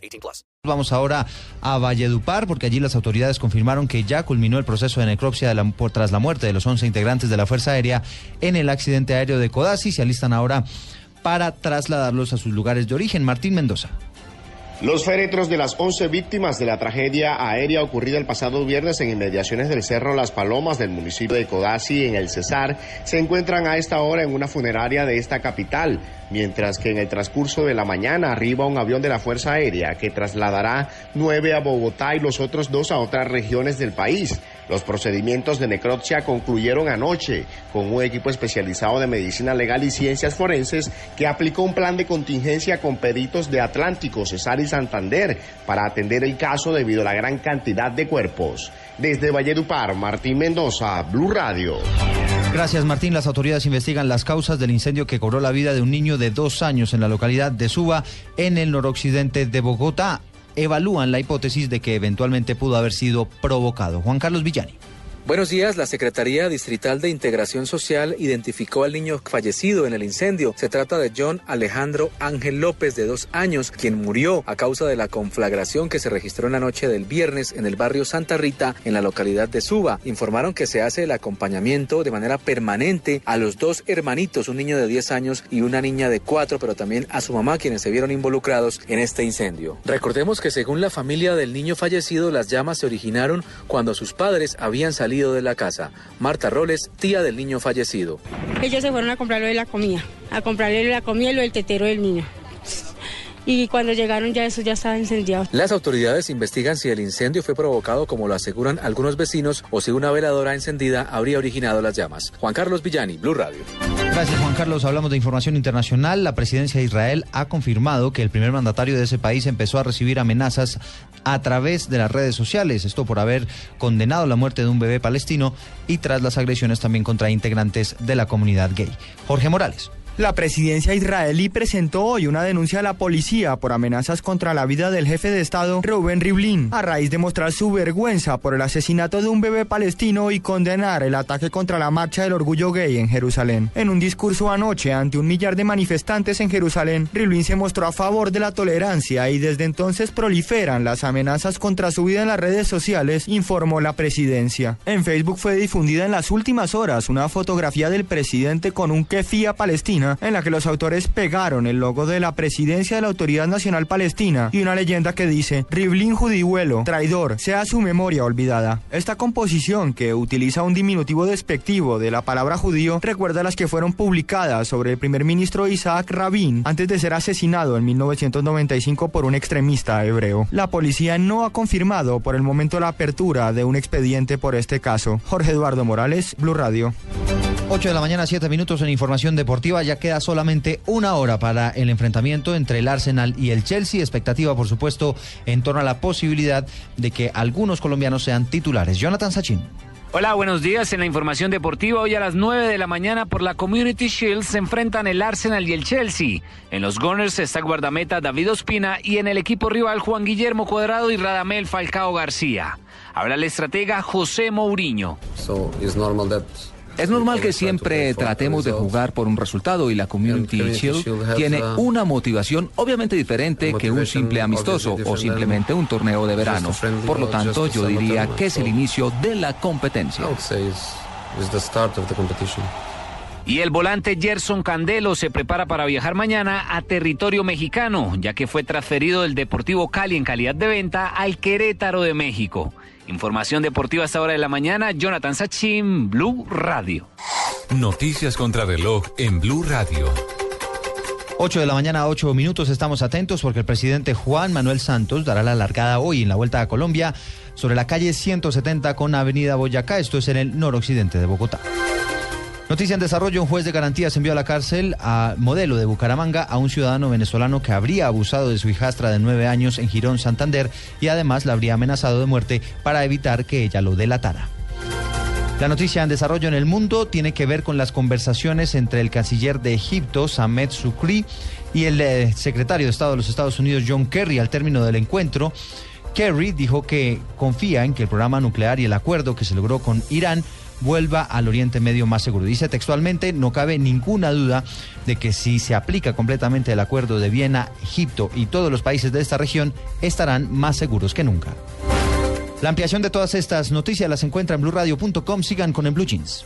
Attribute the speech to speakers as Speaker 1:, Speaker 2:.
Speaker 1: 18 plus.
Speaker 2: Vamos ahora a Valledupar porque allí las autoridades confirmaron que ya culminó el proceso de necropsia por, tras la muerte de los 11 integrantes de la Fuerza Aérea en el accidente aéreo de Codazzi. Se alistan ahora para trasladarlos a sus lugares de origen. Martín Mendoza.
Speaker 3: Los féretros de las 11 víctimas de la tragedia aérea ocurrida el pasado viernes en inmediaciones del Cerro Las Palomas del municipio de Codazzi, en el Cesar, se encuentran a esta hora en una funeraria de esta capital, mientras que en el transcurso de la mañana arriba un avión de la Fuerza Aérea que trasladará nueve a Bogotá y los otros dos a otras regiones del país. Los procedimientos de necropsia concluyeron anoche con un equipo especializado de medicina legal y ciencias forenses que aplicó un plan de contingencia con peritos de Atlántico, Cesar y Santander para atender el caso debido a la gran cantidad de cuerpos. Desde Valledupar, Martín Mendoza, Blue Radio.
Speaker 2: Gracias, Martín. Las autoridades investigan las causas del incendio que cobró la vida de un niño de dos años en la localidad de Suba, en el noroccidente de Bogotá evalúan la hipótesis de que eventualmente pudo haber sido provocado. Juan Carlos Villani.
Speaker 4: Buenos días. La Secretaría Distrital de Integración Social identificó al niño fallecido en el incendio. Se trata de John Alejandro Ángel López, de dos años, quien murió a causa de la conflagración que se registró en la noche del viernes en el barrio Santa Rita, en la localidad de Suba. Informaron que se hace el acompañamiento de manera permanente a los dos hermanitos, un niño de 10 años y una niña de 4, pero también a su mamá, quienes se vieron involucrados en este incendio. Recordemos que según la familia del niño fallecido, las llamas se originaron cuando sus padres habían salido de la casa. Marta Roles, tía del niño fallecido.
Speaker 5: Ellos se fueron a comprarlo de la comida, a comprarle la comida y lo del tetero del niño y cuando llegaron ya eso ya estaba incendiado.
Speaker 4: Las autoridades investigan si el incendio fue provocado como lo aseguran algunos vecinos o si una veladora encendida habría originado las llamas. Juan Carlos Villani, Blue Radio.
Speaker 2: Gracias Juan Carlos. Hablamos de información internacional. La presidencia de Israel ha confirmado que el primer mandatario de ese país empezó a recibir amenazas a través de las redes sociales. Esto por haber condenado la muerte de un bebé palestino y tras las agresiones también contra integrantes de la comunidad gay. Jorge Morales.
Speaker 6: La presidencia israelí presentó hoy una denuncia a la policía por amenazas contra la vida del jefe de Estado, Reuben Rivlin, a raíz de mostrar su vergüenza por el asesinato de un bebé palestino y condenar el ataque contra la marcha del orgullo gay en Jerusalén. En un discurso anoche ante un millar de manifestantes en Jerusalén, Rivlin se mostró a favor de la tolerancia y desde entonces proliferan las amenazas contra su vida en las redes sociales, informó la presidencia. En Facebook fue difundida en las últimas horas una fotografía del presidente con un kefía en la que los autores pegaron el logo de la presidencia de la Autoridad Nacional Palestina y una leyenda que dice Riblin Judihuelo, traidor, sea su memoria olvidada. Esta composición, que utiliza un diminutivo despectivo de la palabra judío, recuerda las que fueron publicadas sobre el primer ministro Isaac Rabin antes de ser asesinado en 1995 por un extremista hebreo. La policía no ha confirmado por el momento la apertura de un expediente por este caso. Jorge Eduardo Morales, Blue Radio.
Speaker 2: 8 de la mañana, 7 minutos en información deportiva. Ya queda solamente una hora para el enfrentamiento entre el Arsenal y el Chelsea. Expectativa, por supuesto, en torno a la posibilidad de que algunos colombianos sean titulares. Jonathan Sachin.
Speaker 7: Hola, buenos días. En la información deportiva, hoy a las 9 de la mañana por la Community Shield se enfrentan el Arsenal y el Chelsea. En los Gunners está guardameta David Ospina y en el equipo rival Juan Guillermo Cuadrado y Radamel Falcao García. Habla el estratega José Mourinho.
Speaker 8: Es normal que siempre tratemos de jugar por un resultado y la Community Shield tiene una motivación obviamente diferente que un simple amistoso o simplemente un torneo de verano. Por lo tanto, yo diría que es el inicio de la competencia.
Speaker 7: Y el volante Gerson Candelo se prepara para viajar mañana a territorio mexicano, ya que fue transferido del Deportivo Cali en calidad de venta al Querétaro de México. Información deportiva a esta hora de la mañana, Jonathan Sachin, Blue Radio.
Speaker 9: Noticias contra reloj en Blue Radio.
Speaker 2: 8 de la mañana, 8 minutos, estamos atentos porque el presidente Juan Manuel Santos dará la largada hoy en la Vuelta a Colombia sobre la calle 170 con Avenida Boyacá, esto es en el noroccidente de Bogotá. Noticia en desarrollo, un juez de garantías envió a la cárcel a modelo de Bucaramanga a un ciudadano venezolano que habría abusado de su hijastra de nueve años en Girón, Santander, y además la habría amenazado de muerte para evitar que ella lo delatara. La noticia en desarrollo en el mundo tiene que ver con las conversaciones entre el canciller de Egipto, Samed Sukri, y el eh, secretario de Estado de los Estados Unidos, John Kerry, al término del encuentro. Kerry dijo que confía en que el programa nuclear y el acuerdo que se logró con Irán vuelva al Oriente Medio más seguro. Dice textualmente, no cabe ninguna duda de que si se aplica completamente el acuerdo de Viena, Egipto y todos los países de esta región estarán más seguros que nunca. La ampliación de todas estas noticias las encuentra en blueradio.com. Sigan con el Blue Jeans.